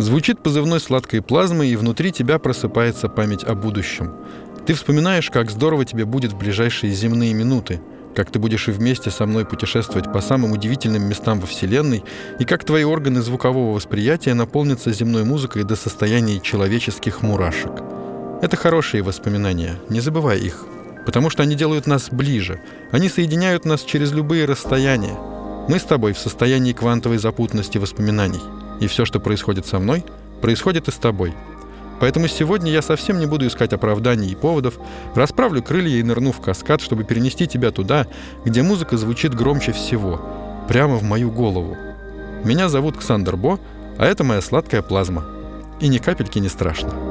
Звучит позывной сладкой плазмы, и внутри тебя просыпается память о будущем. Ты вспоминаешь, как здорово тебе будет в ближайшие земные минуты, как ты будешь и вместе со мной путешествовать по самым удивительным местам во Вселенной, и как твои органы звукового восприятия наполнятся земной музыкой до состояния человеческих мурашек. Это хорошие воспоминания, не забывай их, потому что они делают нас ближе, они соединяют нас через любые расстояния. Мы с тобой в состоянии квантовой запутанности воспоминаний, и все, что происходит со мной, происходит и с тобой — Поэтому сегодня я совсем не буду искать оправданий и поводов, расправлю крылья и нырну в каскад, чтобы перенести тебя туда, где музыка звучит громче всего, прямо в мою голову. Меня зовут Ксандер Бо, а это моя сладкая плазма. И ни капельки не страшно.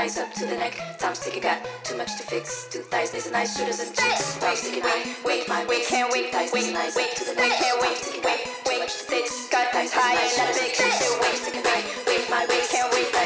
nice up to the neck. Time's ticking back, too much to fix. Two thighs, nice and nice shoulders and cheeks. Time's ticking back, wait my waist. Can't wait, thighs, knees nice up to the neck. Time's ticking back, too much to fix. Got thighs, high and not big. Time's ticking back, wait my waist. Can't wait.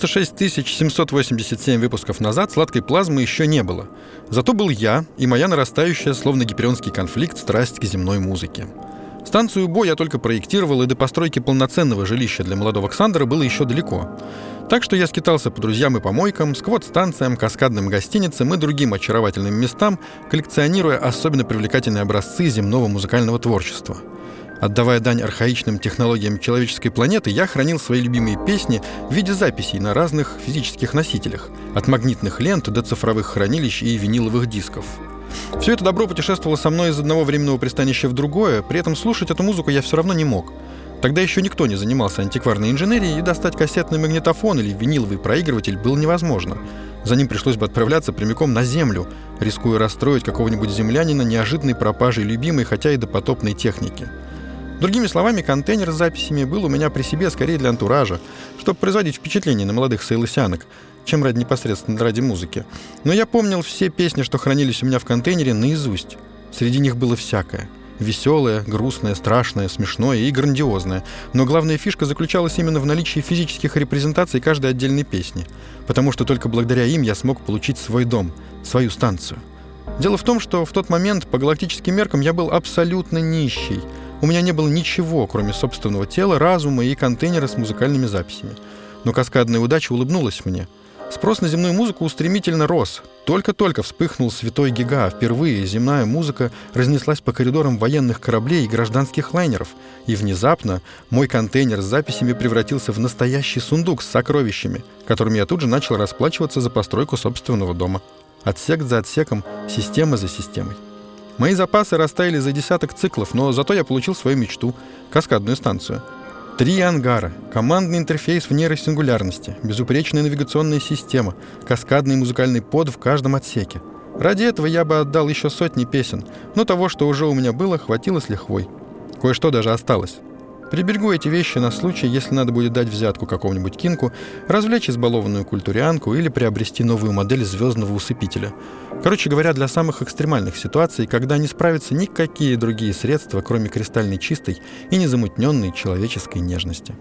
Шесть 787 выпусков назад сладкой плазмы еще не было. Зато был я и моя нарастающая, словно гиперионский конфликт, страсть к земной музыке. Станцию Бо я только проектировал, и до постройки полноценного жилища для молодого Александра было еще далеко. Так что я скитался по друзьям и помойкам, сквот-станциям, каскадным гостиницам и другим очаровательным местам, коллекционируя особенно привлекательные образцы земного музыкального творчества — Отдавая дань архаичным технологиям человеческой планеты, я хранил свои любимые песни в виде записей на разных физических носителях, от магнитных лент до цифровых хранилищ и виниловых дисков. Все это добро путешествовало со мной из одного временного пристанища в другое, при этом слушать эту музыку я все равно не мог. Тогда еще никто не занимался антикварной инженерией, и достать кассетный магнитофон или виниловый проигрыватель было невозможно. За ним пришлось бы отправляться прямиком на Землю, рискуя расстроить какого-нибудь землянина неожиданной пропажей любимой, хотя и допотопной техники. Другими словами, контейнер с записями был у меня при себе скорее для антуража, чтобы производить впечатление на молодых сейлосянок, чем ради непосредственно ради музыки. Но я помнил все песни, что хранились у меня в контейнере, наизусть. Среди них было всякое — Веселое, грустное, страшное, смешное и грандиозное. Но главная фишка заключалась именно в наличии физических репрезентаций каждой отдельной песни. Потому что только благодаря им я смог получить свой дом, свою станцию. Дело в том, что в тот момент по галактическим меркам я был абсолютно нищий. У меня не было ничего, кроме собственного тела, разума и контейнера с музыкальными записями. Но каскадная удача улыбнулась мне — Спрос на земную музыку устремительно рос. Только-только вспыхнул святой гига. Впервые земная музыка разнеслась по коридорам военных кораблей и гражданских лайнеров. И внезапно мой контейнер с записями превратился в настоящий сундук с сокровищами, которыми я тут же начал расплачиваться за постройку собственного дома. Отсек за отсеком, система за системой. Мои запасы растаяли за десяток циклов, но зато я получил свою мечту — каскадную станцию — Три ангара, командный интерфейс в нейросингулярности, безупречная навигационная система, каскадный музыкальный под в каждом отсеке. Ради этого я бы отдал еще сотни песен, но того, что уже у меня было, хватило с лихвой. Кое-что даже осталось. Приберегу эти вещи на случай, если надо будет дать взятку какому-нибудь кинку, развлечь избалованную культурианку или приобрести новую модель звездного усыпителя. Короче говоря, для самых экстремальных ситуаций, когда не справятся никакие другие средства, кроме кристальной чистой и незамутненной человеческой нежности.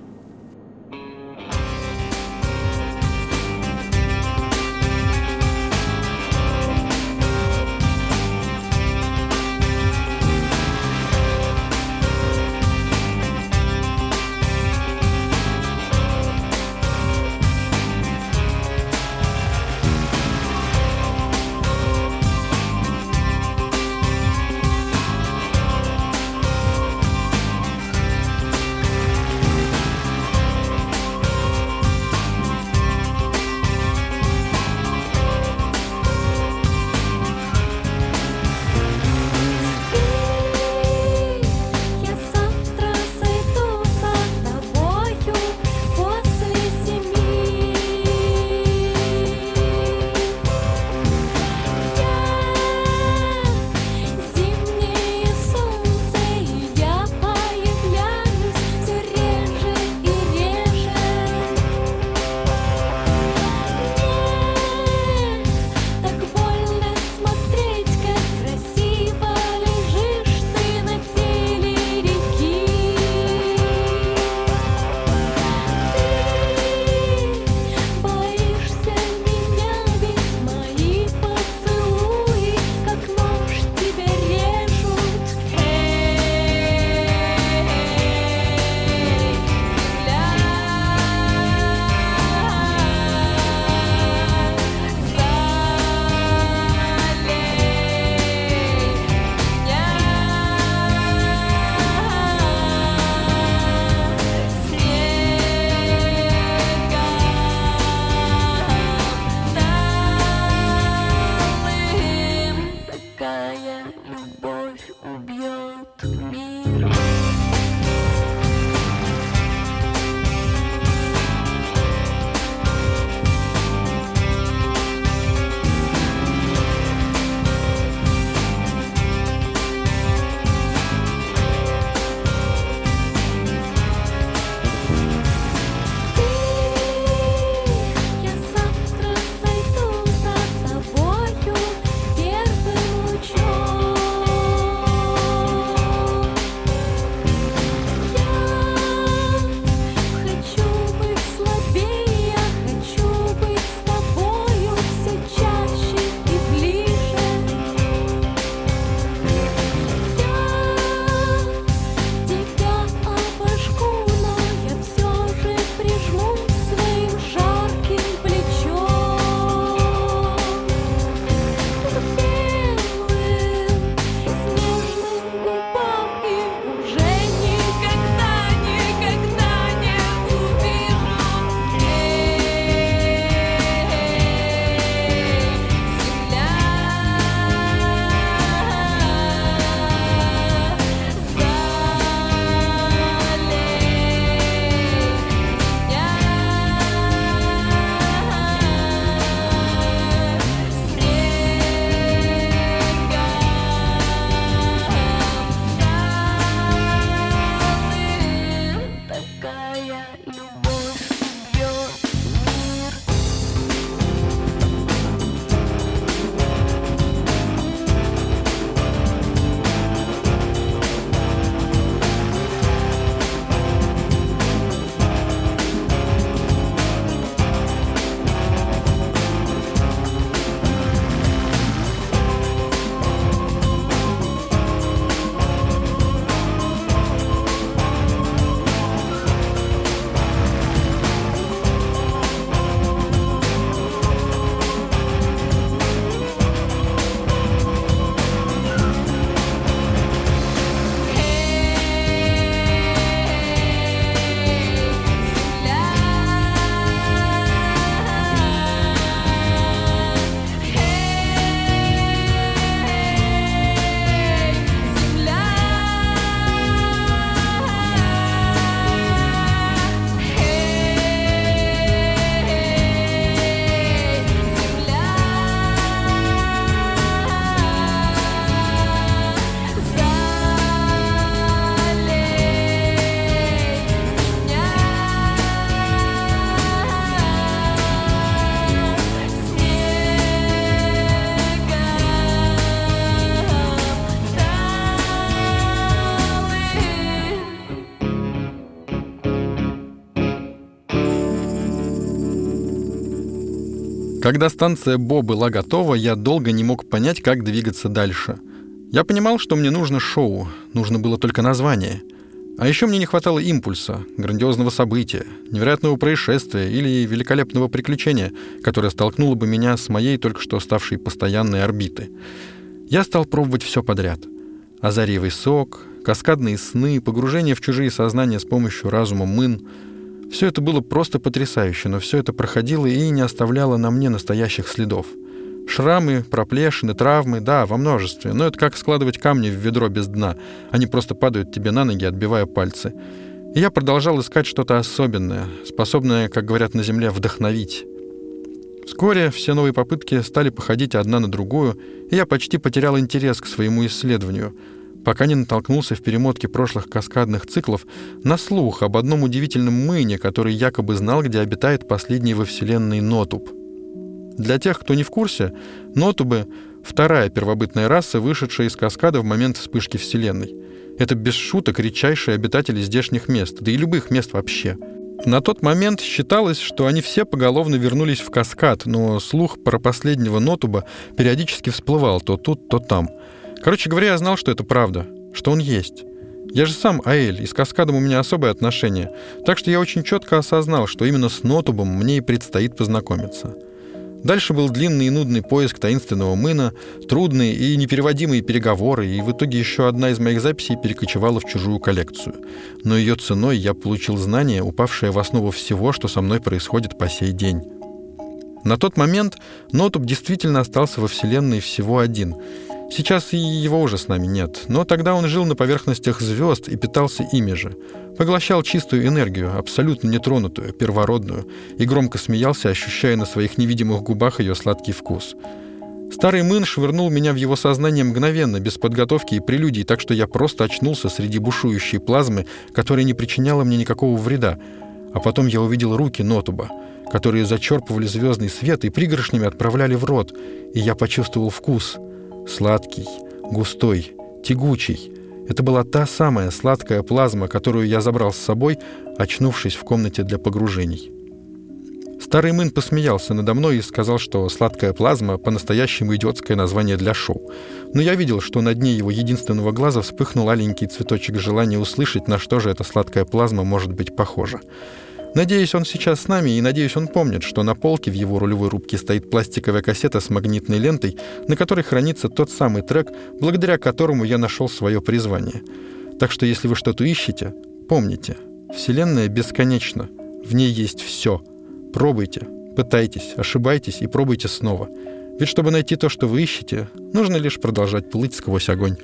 Когда станция Бо была готова, я долго не мог понять, как двигаться дальше. Я понимал, что мне нужно шоу, нужно было только название. А еще мне не хватало импульса, грандиозного события, невероятного происшествия или великолепного приключения, которое столкнуло бы меня с моей только что ставшей постоянной орбиты. Я стал пробовать все подряд. Азарьевый сок, каскадные сны, погружение в чужие сознания с помощью разума мын — все это было просто потрясающе, но все это проходило и не оставляло на мне настоящих следов. Шрамы, проплешины, травмы, да, во множестве, но это как складывать камни в ведро без дна. Они просто падают тебе на ноги, отбивая пальцы. И я продолжал искать что-то особенное, способное, как говорят на Земле, вдохновить. Вскоре все новые попытки стали походить одна на другую, и я почти потерял интерес к своему исследованию — пока не натолкнулся в перемотке прошлых каскадных циклов на слух об одном удивительном мыне, который якобы знал, где обитает последний во Вселенной Нотуб. Для тех, кто не в курсе, Нотубы — вторая первобытная раса, вышедшая из каскада в момент вспышки Вселенной. Это без шуток редчайшие обитатели здешних мест, да и любых мест вообще. На тот момент считалось, что они все поголовно вернулись в каскад, но слух про последнего Нотуба периодически всплывал то тут, то там — Короче говоря, я знал, что это правда, что он есть. Я же сам Аэль, и с Каскадом у меня особое отношение, так что я очень четко осознал, что именно с Нотубом мне и предстоит познакомиться. Дальше был длинный и нудный поиск таинственного мына, трудные и непереводимые переговоры, и в итоге еще одна из моих записей перекочевала в чужую коллекцию. Но ее ценой я получил знание, упавшее в основу всего, что со мной происходит по сей день. На тот момент Нотуб действительно остался во Вселенной всего один — Сейчас его уже с нами нет, но тогда он жил на поверхностях звезд и питался ими же. Поглощал чистую энергию, абсолютно нетронутую, первородную, и громко смеялся, ощущая на своих невидимых губах ее сладкий вкус. Старый мын швырнул меня в его сознание мгновенно, без подготовки и прелюдий, так что я просто очнулся среди бушующей плазмы, которая не причиняла мне никакого вреда. А потом я увидел руки Нотуба, которые зачерпывали звездный свет и пригоршнями отправляли в рот, и я почувствовал вкус — Сладкий, густой, тягучий. Это была та самая сладкая плазма, которую я забрал с собой, очнувшись в комнате для погружений. Старый мын посмеялся надо мной и сказал, что сладкая плазма — по-настоящему идиотское название для шоу. Но я видел, что на дне его единственного глаза вспыхнул аленький цветочек желания услышать, на что же эта сладкая плазма может быть похожа. Надеюсь, он сейчас с нами, и надеюсь, он помнит, что на полке в его рулевой рубке стоит пластиковая кассета с магнитной лентой, на которой хранится тот самый трек, благодаря которому я нашел свое призвание. Так что если вы что-то ищете, помните, Вселенная бесконечна, в ней есть все. Пробуйте, пытайтесь, ошибайтесь и пробуйте снова. Ведь чтобы найти то, что вы ищете, нужно лишь продолжать плыть сквозь огонь.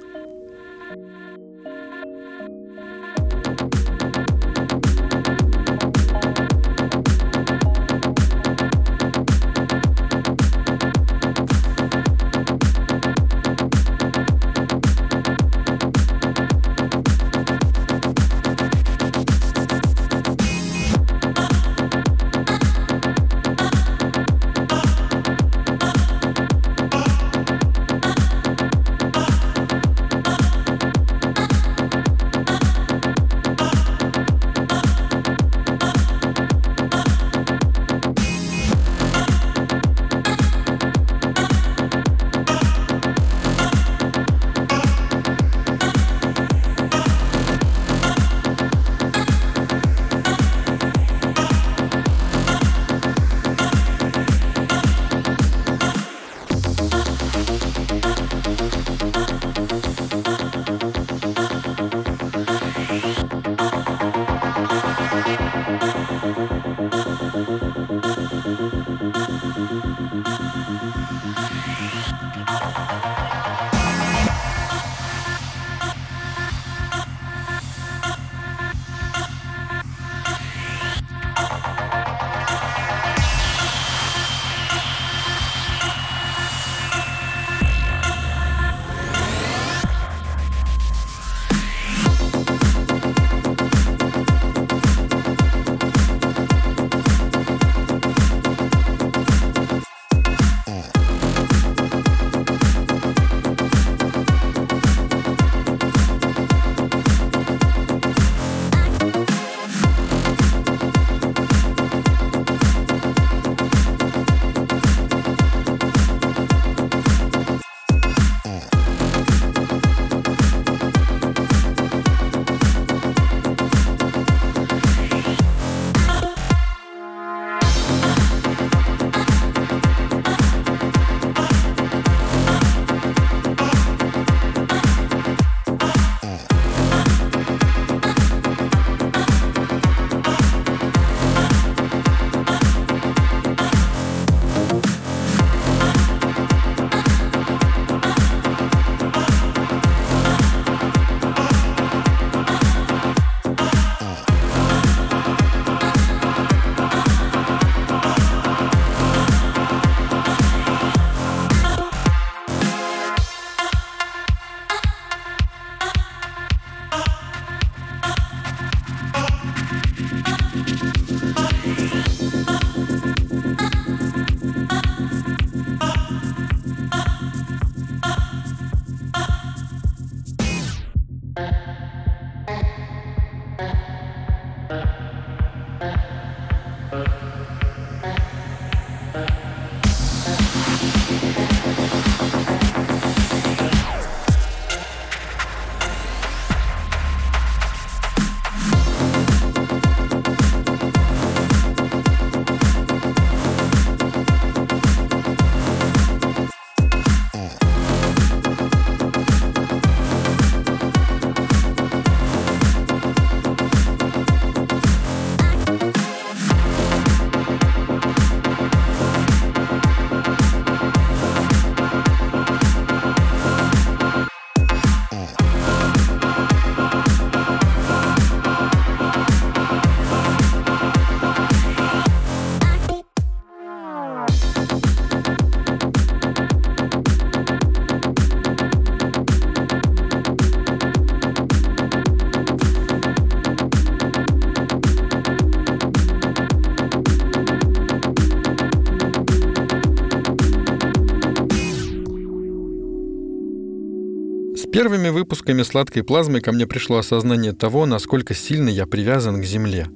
Первыми выпусками «Сладкой плазмы» ко мне пришло осознание того, насколько сильно я привязан к Земле.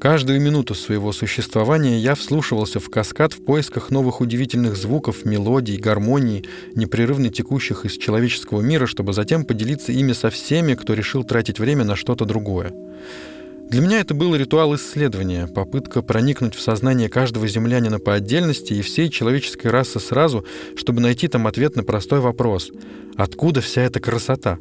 Каждую минуту своего существования я вслушивался в каскад в поисках новых удивительных звуков, мелодий, гармоний, непрерывно текущих из человеческого мира, чтобы затем поделиться ими со всеми, кто решил тратить время на что-то другое. Для меня это был ритуал исследования, попытка проникнуть в сознание каждого землянина по отдельности и всей человеческой расы сразу, чтобы найти там ответ на простой вопрос. Откуда вся эта красота?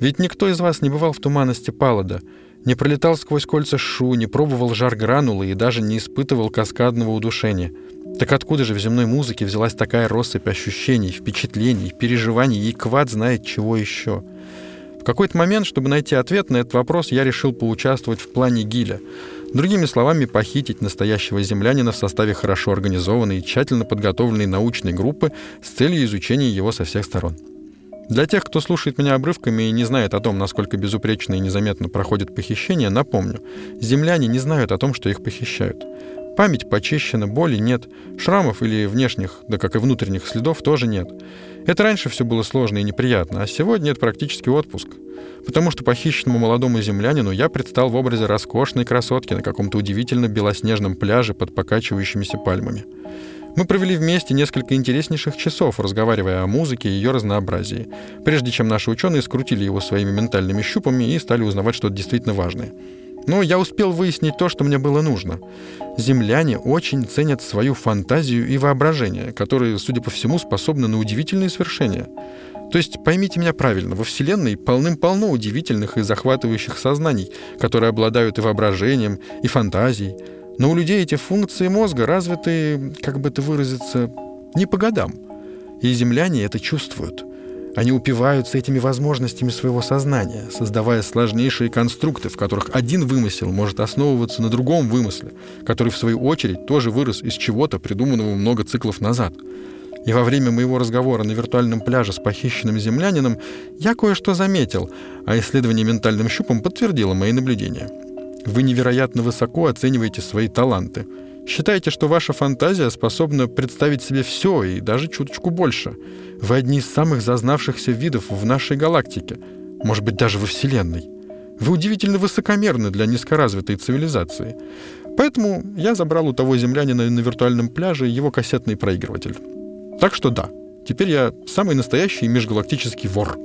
Ведь никто из вас не бывал в туманности Палада, не пролетал сквозь кольца шу, не пробовал жар гранулы и даже не испытывал каскадного удушения. Так откуда же в земной музыке взялась такая россыпь ощущений, впечатлений, переживаний и квад знает чего еще? В какой-то момент, чтобы найти ответ на этот вопрос, я решил поучаствовать в плане Гиля. Другими словами, похитить настоящего землянина в составе хорошо организованной и тщательно подготовленной научной группы с целью изучения его со всех сторон. Для тех, кто слушает меня обрывками и не знает о том, насколько безупречно и незаметно проходит похищение, напомню, земляне не знают о том, что их похищают. Память почищена, боли нет, шрамов или внешних, да как и внутренних следов тоже нет. Это раньше все было сложно и неприятно, а сегодня это практически отпуск. Потому что похищенному молодому землянину я предстал в образе роскошной красотки на каком-то удивительно белоснежном пляже под покачивающимися пальмами. Мы провели вместе несколько интереснейших часов, разговаривая о музыке и ее разнообразии, прежде чем наши ученые скрутили его своими ментальными щупами и стали узнавать что-то действительно важное. Но я успел выяснить то, что мне было нужно. Земляне очень ценят свою фантазию и воображение, которые, судя по всему, способны на удивительные свершения. То есть, поймите меня правильно, во Вселенной полным-полно удивительных и захватывающих сознаний, которые обладают и воображением, и фантазией. Но у людей эти функции мозга развиты, как бы это выразиться, не по годам. И земляне это чувствуют – они упиваются этими возможностями своего сознания, создавая сложнейшие конструкты, в которых один вымысел может основываться на другом вымысле, который, в свою очередь, тоже вырос из чего-то, придуманного много циклов назад. И во время моего разговора на виртуальном пляже с похищенным землянином я кое-что заметил, а исследование ментальным щупом подтвердило мои наблюдения. Вы невероятно высоко оцениваете свои таланты. Считаете, что ваша фантазия способна представить себе все и даже чуточку больше — вы одни из самых зазнавшихся видов в нашей галактике, может быть, даже во Вселенной. Вы удивительно высокомерны для низкоразвитой цивилизации. Поэтому я забрал у того землянина на виртуальном пляже его кассетный проигрыватель. Так что да, теперь я самый настоящий межгалактический вор.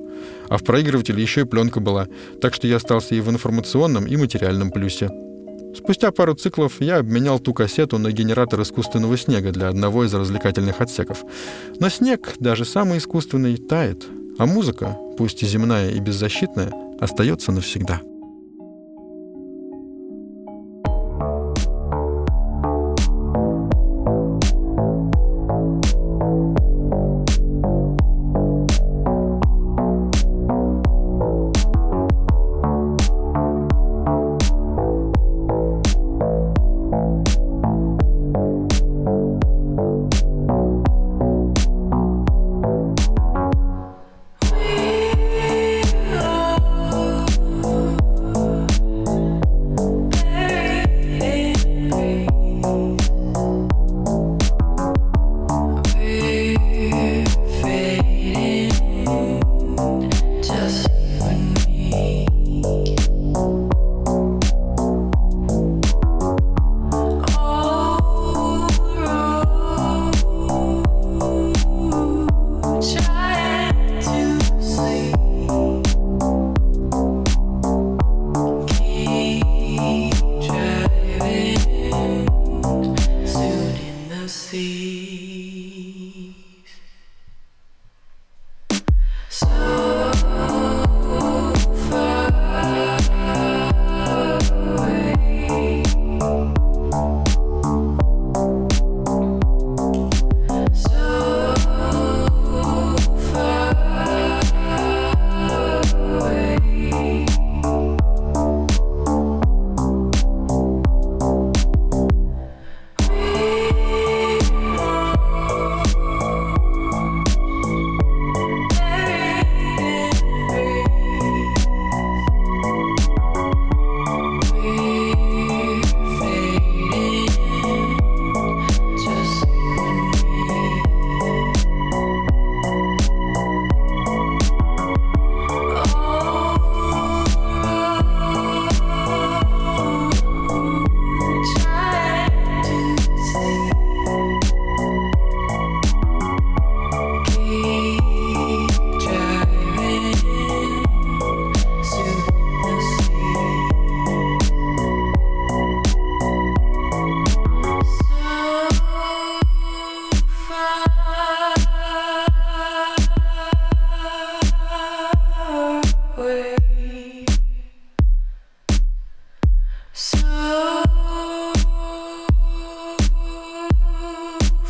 А в проигрывателе еще и пленка была, так что я остался и в информационном, и материальном плюсе. Спустя пару циклов я обменял ту кассету на генератор искусственного снега для одного из развлекательных отсеков. Но снег, даже самый искусственный, тает, а музыка, пусть и земная и беззащитная, остается навсегда.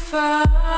far.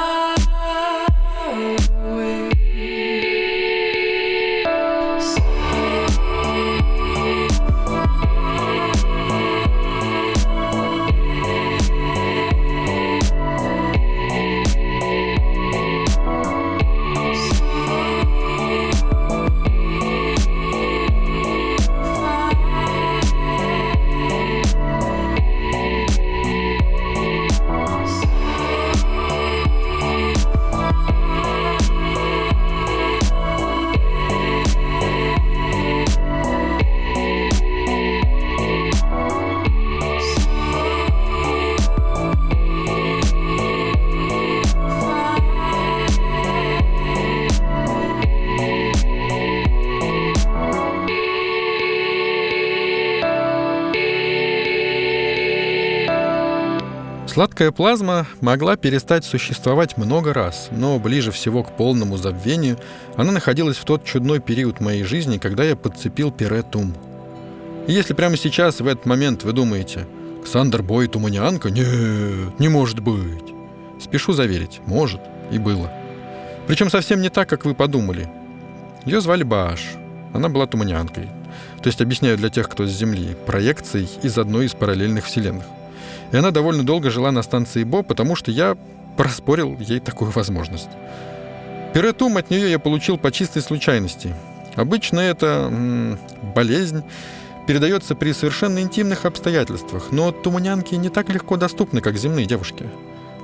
Сладкая плазма могла перестать существовать много раз, но ближе всего к полному забвению она находилась в тот чудной период моей жизни, когда я подцепил пиретум. И если прямо сейчас, в этот момент, вы думаете, «Ксандр Бой туманянка? Нет, не может быть!» Спешу заверить, может и было. Причем совсем не так, как вы подумали. Ее звали Бааш. Она была туманянкой. То есть, объясняю для тех, кто с Земли, проекцией из одной из параллельных вселенных. И она довольно долго жила на станции Бо, потому что я проспорил ей такую возможность. Пиретум от нее я получил по чистой случайности. Обычно это м- болезнь передается при совершенно интимных обстоятельствах, но туманянки не так легко доступны, как земные девушки.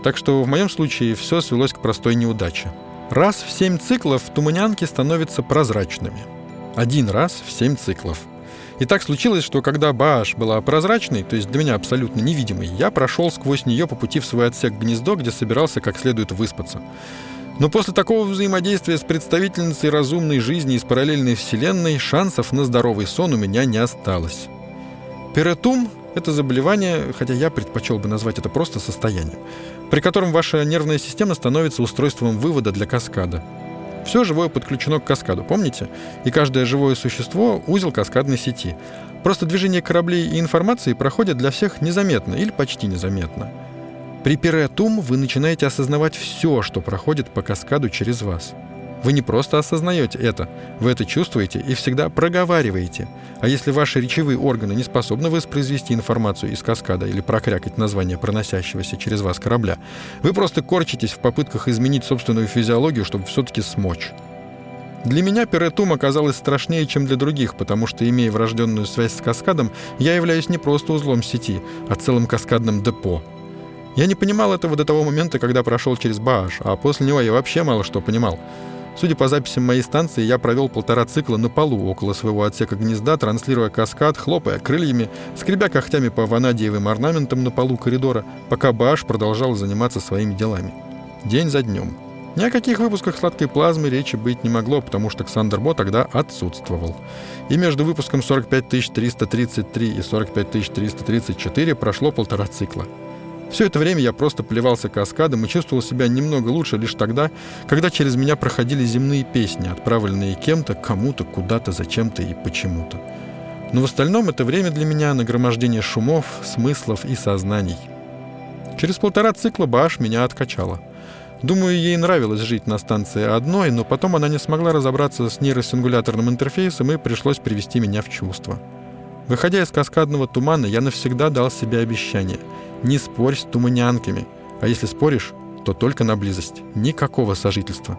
Так что в моем случае все свелось к простой неудаче. Раз в семь циклов туманянки становятся прозрачными. Один раз в семь циклов – и так случилось, что когда Бааш была прозрачной, то есть для меня абсолютно невидимой, я прошел сквозь нее по пути в свой отсек гнездо, где собирался как следует выспаться. Но после такого взаимодействия с представительницей разумной жизни из параллельной вселенной шансов на здоровый сон у меня не осталось. Перетум – это заболевание, хотя я предпочел бы назвать это просто состоянием, при котором ваша нервная система становится устройством вывода для каскада – все живое подключено к каскаду, помните? И каждое живое существо — узел каскадной сети. Просто движение кораблей и информации проходит для всех незаметно или почти незаметно. При переатум вы начинаете осознавать все, что проходит по каскаду через вас — вы не просто осознаете это, вы это чувствуете и всегда проговариваете. А если ваши речевые органы не способны воспроизвести информацию из каскада или прокрякать название проносящегося через вас корабля, вы просто корчитесь в попытках изменить собственную физиологию, чтобы все-таки смочь. Для меня Перетум оказалось страшнее, чем для других, потому что, имея врожденную связь с каскадом, я являюсь не просто узлом сети, а целым каскадным депо. Я не понимал этого до того момента, когда прошел через Бааш, а после него я вообще мало что понимал. Судя по записям моей станции, я провел полтора цикла на полу около своего отсека гнезда, транслируя каскад, хлопая крыльями, скребя когтями по ванадиевым орнаментам на полу коридора, пока Баш продолжал заниматься своими делами. День за днем. Ни о каких выпусках сладкой плазмы речи быть не могло, потому что Ксандер Бо тогда отсутствовал. И между выпуском 45333 и 45334 прошло полтора цикла. Все это время я просто плевался каскадом и чувствовал себя немного лучше лишь тогда, когда через меня проходили земные песни, отправленные кем-то, кому-то, куда-то, зачем-то и почему-то. Но в остальном это время для меня нагромождение шумов, смыслов и сознаний. Через полтора цикла Баш меня откачала. Думаю, ей нравилось жить на станции одной, но потом она не смогла разобраться с нейросингуляторным интерфейсом и пришлось привести меня в чувство. Выходя из каскадного тумана, я навсегда дал себе обещание — не спорь с туманянками. А если споришь, то только на близость. Никакого сожительства.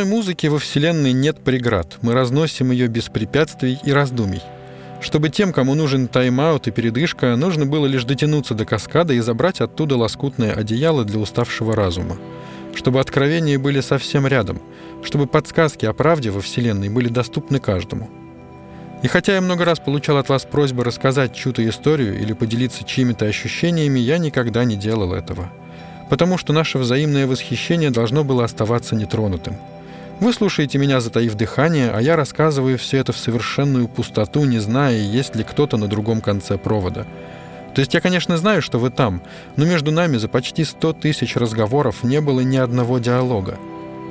Земной музыки во Вселенной нет преград. Мы разносим ее без препятствий и раздумий. Чтобы тем, кому нужен тайм-аут и передышка, нужно было лишь дотянуться до каскада и забрать оттуда лоскутное одеяло для уставшего разума. Чтобы откровения были совсем рядом. Чтобы подсказки о правде во Вселенной были доступны каждому. И хотя я много раз получал от вас просьбы рассказать чью-то историю или поделиться чьими-то ощущениями, я никогда не делал этого потому что наше взаимное восхищение должно было оставаться нетронутым. Вы слушаете меня, затаив дыхание, а я рассказываю все это в совершенную пустоту, не зная, есть ли кто-то на другом конце провода. То есть я, конечно, знаю, что вы там, но между нами за почти сто тысяч разговоров не было ни одного диалога.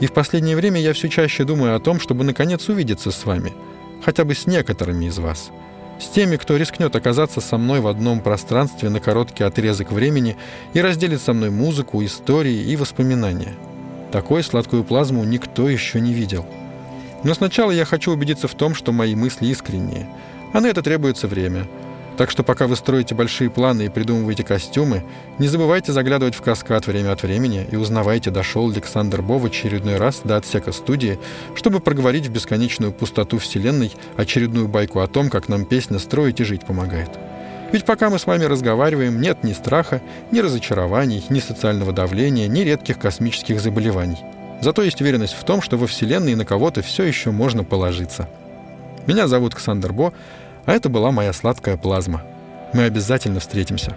И в последнее время я все чаще думаю о том, чтобы наконец увидеться с вами, хотя бы с некоторыми из вас – с теми, кто рискнет оказаться со мной в одном пространстве на короткий отрезок времени и разделит со мной музыку, истории и воспоминания. Такой сладкую плазму никто еще не видел. Но сначала я хочу убедиться в том, что мои мысли искренние, а на это требуется время – так что пока вы строите большие планы и придумываете костюмы, не забывайте заглядывать в каскад время от времени и узнавайте, дошел Александр Бо очередной раз до отсека студии, чтобы проговорить в бесконечную пустоту Вселенной очередную байку о том, как нам песня строить и жить помогает. Ведь пока мы с вами разговариваем, нет ни страха, ни разочарований, ни социального давления, ни редких космических заболеваний. Зато есть уверенность в том, что во Вселенной на кого-то все еще можно положиться. Меня зовут Ксандр Бо, а это была моя сладкая плазма. Мы обязательно встретимся.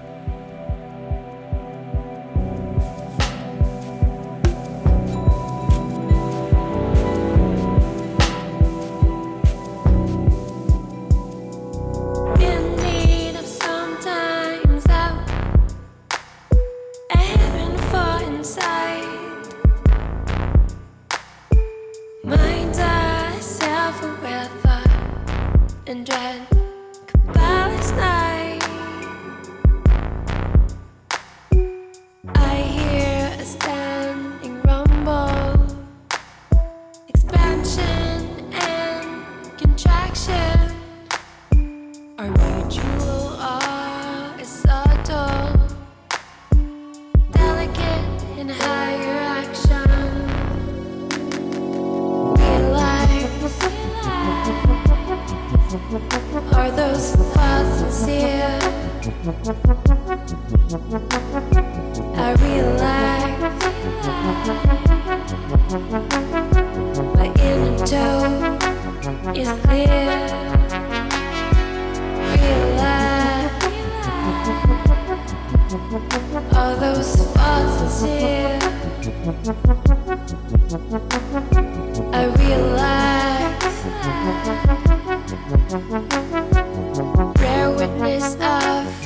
inside. Minds are self aware thought and dread.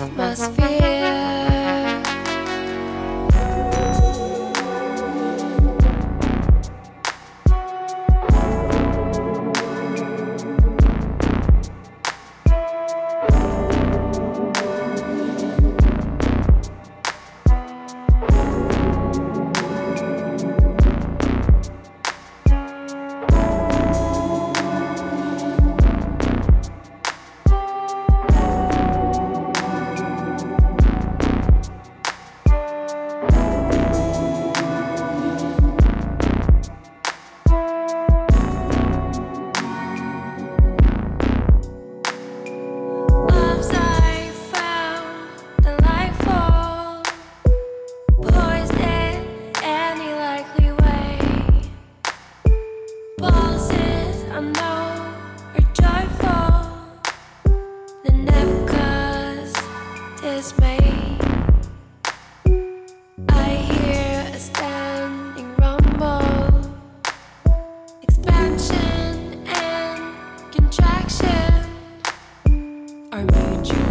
must are made you